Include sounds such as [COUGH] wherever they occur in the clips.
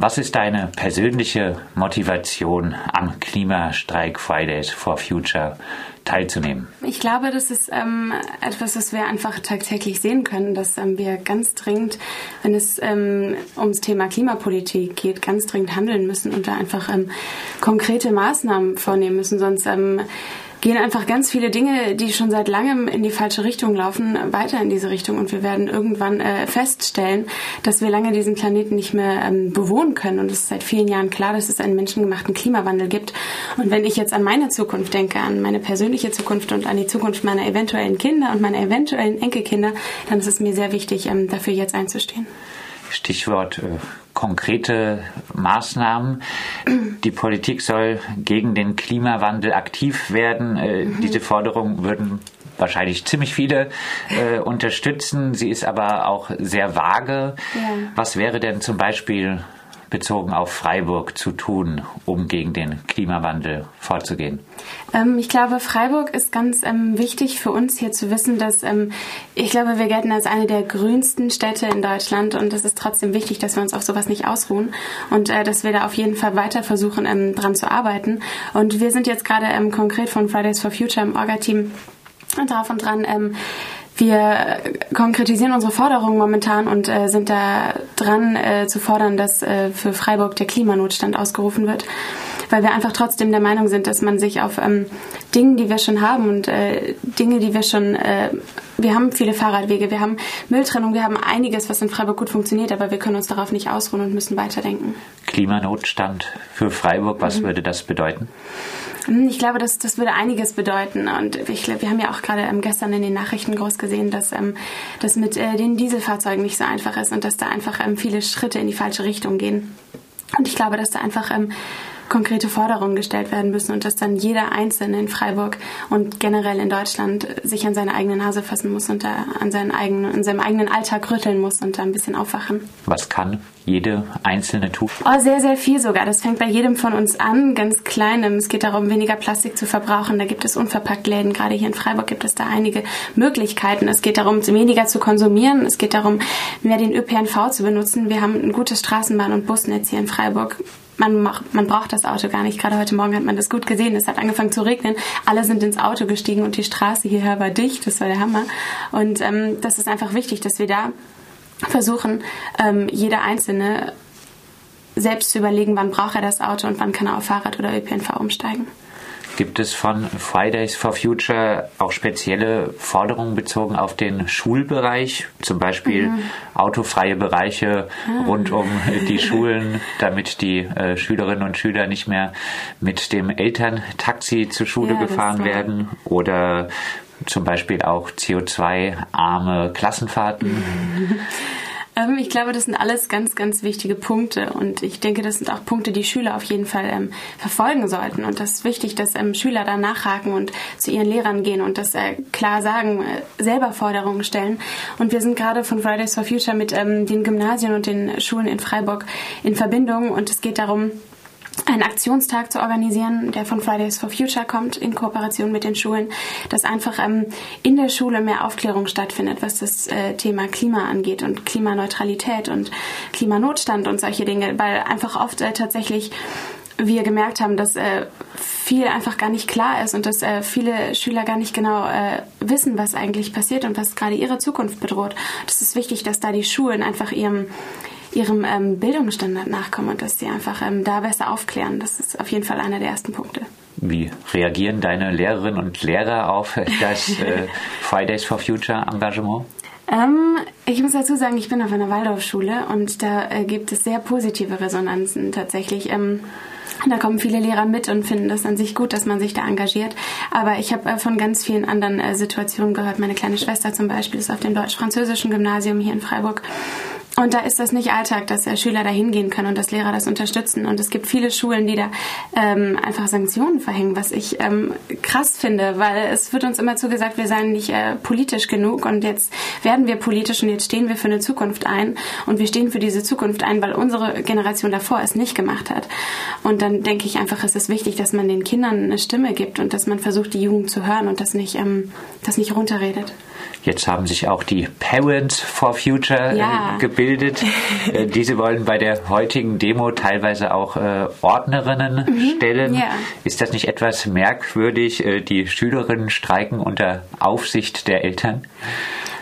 Was ist deine persönliche Motivation, am Klimastreik Fridays for Future teilzunehmen? Ich glaube, das ist ähm, etwas, was wir einfach tagtäglich sehen können, dass ähm, wir ganz dringend, wenn es ähm, ums Thema Klimapolitik geht, ganz dringend handeln müssen und da einfach ähm, konkrete Maßnahmen vornehmen müssen. Sonst ähm, gehen einfach ganz viele Dinge, die schon seit langem in die falsche Richtung laufen, weiter in diese Richtung. Und wir werden irgendwann äh, feststellen, dass wir lange diesen Planeten nicht mehr ähm, bewohnen können. Und es ist seit vielen Jahren klar, dass es einen menschengemachten Klimawandel gibt. Und wenn ich jetzt an meine Zukunft denke, an meine persönliche Zukunft und an die Zukunft meiner eventuellen Kinder und meiner eventuellen Enkelkinder, dann ist es mir sehr wichtig, ähm, dafür jetzt einzustehen. Stichwort äh, konkrete Maßnahmen. Die Politik soll gegen den Klimawandel aktiv werden. Äh, mhm. Diese Forderungen würden wahrscheinlich ziemlich viele äh, unterstützen. Sie ist aber auch sehr vage. Ja. Was wäre denn zum Beispiel bezogen auf Freiburg zu tun, um gegen den Klimawandel vorzugehen? Ähm, ich glaube, Freiburg ist ganz ähm, wichtig für uns hier zu wissen, dass ähm, ich glaube, wir gelten als eine der grünsten Städte in Deutschland und es ist trotzdem wichtig, dass wir uns auf sowas nicht ausruhen und äh, dass wir da auf jeden Fall weiter versuchen, ähm, dran zu arbeiten. Und wir sind jetzt gerade ähm, konkret von Fridays for Future im Orga-Team drauf und dran, ähm, wir konkretisieren unsere Forderungen momentan und äh, sind da dran äh, zu fordern, dass äh, für Freiburg der Klimanotstand ausgerufen wird, weil wir einfach trotzdem der Meinung sind, dass man sich auf ähm, Dingen, die wir schon haben und äh, Dinge, die wir schon, äh, wir haben viele Fahrradwege, wir haben Mülltrennung, wir haben einiges, was in Freiburg gut funktioniert, aber wir können uns darauf nicht ausruhen und müssen weiterdenken. Klimanotstand für Freiburg, was mhm. würde das bedeuten? Hm, ich glaube, das, das würde einiges bedeuten. Und ich glaube, wir haben ja auch gerade ähm, gestern in den Nachrichten groß gesehen, dass ähm, das mit äh, den Dieselfahrzeugen nicht so einfach ist und dass da einfach ähm, viele Schritte in die falsche Richtung gehen. Und ich glaube, dass da einfach ähm, konkrete Forderungen gestellt werden müssen und dass dann jeder Einzelne in Freiburg und generell in Deutschland sich an seine eigene Nase fassen muss und da an, seinen eigenen, an seinem eigenen Alltag rütteln muss und da ein bisschen aufwachen. Was kann jede Einzelne tun? Oh, sehr, sehr viel sogar. Das fängt bei jedem von uns an, ganz kleinem. Es geht darum, weniger Plastik zu verbrauchen. Da gibt es unverpackt Läden. Gerade hier in Freiburg gibt es da einige Möglichkeiten. Es geht darum, weniger zu konsumieren. Es geht darum, mehr den ÖPNV zu benutzen. Wir haben ein gutes Straßenbahn- und Busnetz hier in Freiburg man, man braucht das Auto gar nicht. Gerade heute Morgen hat man das gut gesehen. Es hat angefangen zu regnen. Alle sind ins Auto gestiegen und die Straße hierher war dicht. Das war der Hammer. Und ähm, das ist einfach wichtig, dass wir da versuchen, ähm, jeder Einzelne selbst zu überlegen, wann braucht er das Auto und wann kann er auf Fahrrad oder ÖPNV umsteigen. Gibt es von Fridays for Future auch spezielle Forderungen bezogen auf den Schulbereich, zum Beispiel mhm. autofreie Bereiche ah. rund um die Schulen, damit die äh, Schülerinnen und Schüler nicht mehr mit dem Elterntaxi zur Schule ja, gefahren werden oder zum Beispiel auch CO2-arme Klassenfahrten? Ähm, ich glaube, das sind alles ganz, ganz wichtige Punkte und ich denke, das sind auch Punkte, die Schüler auf jeden Fall ähm, verfolgen sollten. Und das ist wichtig, dass ähm, Schüler da nachhaken und zu ihren Lehrern gehen und das äh, klar sagen, äh, selber Forderungen stellen. Und wir sind gerade von Fridays for Future mit ähm, den Gymnasien und den Schulen in Freiburg in Verbindung und es geht darum, einen Aktionstag zu organisieren, der von Fridays for Future kommt, in Kooperation mit den Schulen, dass einfach ähm, in der Schule mehr Aufklärung stattfindet, was das äh, Thema Klima angeht und Klimaneutralität und Klimanotstand und solche Dinge, weil einfach oft äh, tatsächlich wir gemerkt haben, dass äh, viel einfach gar nicht klar ist und dass äh, viele Schüler gar nicht genau äh, wissen, was eigentlich passiert und was gerade ihre Zukunft bedroht. Das ist wichtig, dass da die Schulen einfach ihrem ihrem ähm, Bildungsstandard nachkommen und dass sie einfach ähm, da besser aufklären. Das ist auf jeden Fall einer der ersten Punkte. Wie reagieren deine Lehrerinnen und Lehrer auf [LAUGHS] das äh, Fridays for Future Engagement? Ähm, ich muss dazu sagen, ich bin auf einer Waldorfschule und da äh, gibt es sehr positive Resonanzen tatsächlich. Ähm, da kommen viele Lehrer mit und finden das an sich gut, dass man sich da engagiert. Aber ich habe äh, von ganz vielen anderen äh, Situationen gehört. Meine kleine Schwester zum Beispiel ist auf dem deutsch-französischen Gymnasium hier in Freiburg und da ist das nicht Alltag, dass Schüler da hingehen können und dass Lehrer das unterstützen. Und es gibt viele Schulen, die da ähm, einfach Sanktionen verhängen, was ich ähm, krass finde, weil es wird uns immer zugesagt, wir seien nicht äh, politisch genug und jetzt werden wir politisch und jetzt stehen wir für eine Zukunft ein und wir stehen für diese Zukunft ein, weil unsere Generation davor es nicht gemacht hat. Und dann denke ich einfach, es ist wichtig, dass man den Kindern eine Stimme gibt und dass man versucht, die Jugend zu hören und das nicht, ähm, das nicht runterredet. Jetzt haben sich auch die Parents for Future äh, ja. äh, gebildet. [LAUGHS] äh, diese wollen bei der heutigen Demo teilweise auch äh, Ordnerinnen mhm. stellen. Ja. Ist das nicht etwas merkwürdig? Äh, die Schülerinnen streiken unter Aufsicht der Eltern?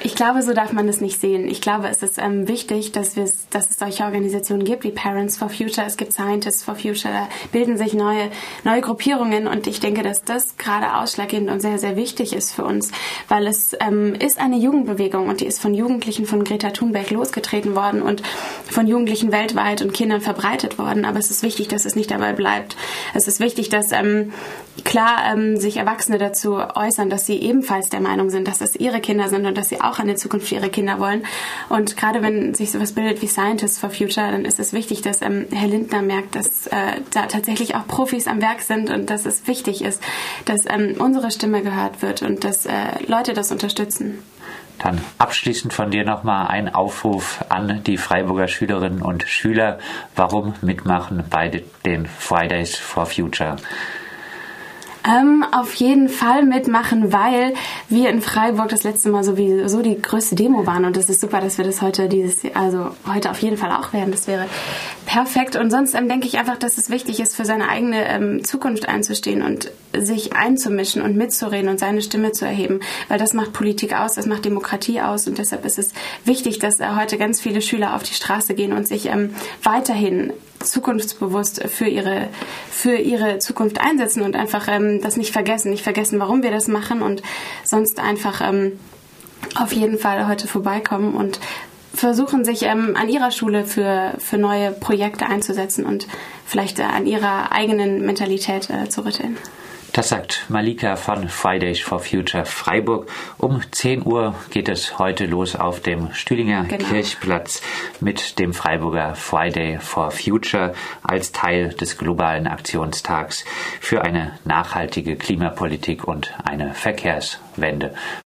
Ich glaube, so darf man es nicht sehen. Ich glaube, es ist ähm, wichtig, dass, dass es solche Organisationen gibt wie Parents for Future, es gibt Scientists for Future, da bilden sich neue, neue Gruppierungen und ich denke, dass das gerade ausschlaggebend und sehr, sehr wichtig ist für uns, weil es ähm, ist eine Jugendbewegung und die ist von Jugendlichen von Greta Thunberg losgetreten worden und von Jugendlichen weltweit und Kindern verbreitet worden. Aber es ist wichtig, dass es nicht dabei bleibt. Es ist wichtig, dass ähm, klar ähm, sich Erwachsene dazu äußern, dass sie ebenfalls der Meinung sind, dass das ihre Kinder sind und dass sie auch eine Zukunft für ihre Kinder wollen. Und gerade wenn sich sowas bildet wie Scientists for Future, dann ist es wichtig, dass ähm, Herr Lindner merkt, dass äh, da tatsächlich auch Profis am Werk sind und dass es wichtig ist, dass ähm, unsere Stimme gehört wird und dass äh, Leute das unterstützen. Dann abschließend von dir nochmal ein Aufruf an die Freiburger Schülerinnen und Schüler. Warum mitmachen bei den Fridays for Future? Ähm, auf jeden Fall mitmachen, weil wir in Freiburg das letzte Mal sowieso die größte Demo waren und es ist super, dass wir das heute dieses, also heute auf jeden Fall auch werden. Das wäre perfekt. Und sonst ähm, denke ich einfach, dass es wichtig ist, für seine eigene ähm, Zukunft einzustehen und sich einzumischen und mitzureden und seine Stimme zu erheben, weil das macht Politik aus, das macht Demokratie aus und deshalb ist es wichtig, dass äh, heute ganz viele Schüler auf die Straße gehen und sich ähm, weiterhin zukunftsbewusst für ihre, für ihre Zukunft einsetzen und einfach ähm, das nicht vergessen, nicht vergessen, warum wir das machen und sonst einfach ähm, auf jeden Fall heute vorbeikommen und versuchen, sich ähm, an ihrer Schule für, für neue Projekte einzusetzen und vielleicht äh, an ihrer eigenen Mentalität äh, zu rütteln. Das sagt Malika von Fridays for Future Freiburg. Um 10 Uhr geht es heute los auf dem Stühlinger genau. Kirchplatz mit dem Freiburger Friday for Future als Teil des globalen Aktionstags für eine nachhaltige Klimapolitik und eine Verkehrswende.